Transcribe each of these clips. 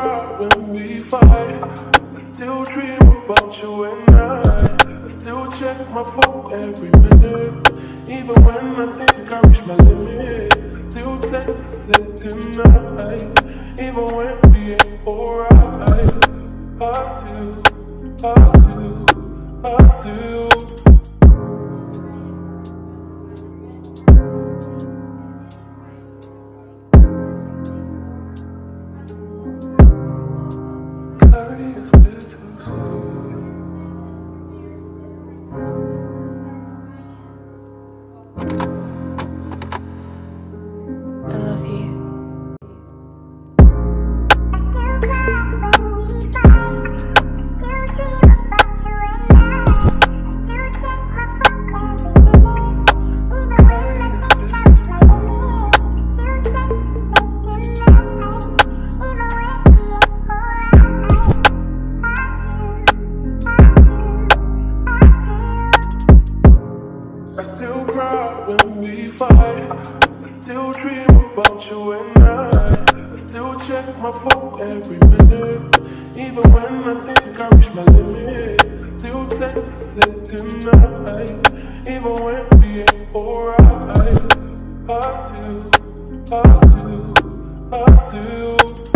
when we fight. I still dream about you and I. I still check my phone every minute. Even when I think I reach my limit. I still text it tonight. Even when we ain't alright. I still, I still. I cry when we fight. I still dream about you and I. I still check my phone every minute. Even when I think I reach my limit. I still text to say goodnight. Even when we ain't alright. I still, I still, I still.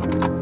Soon.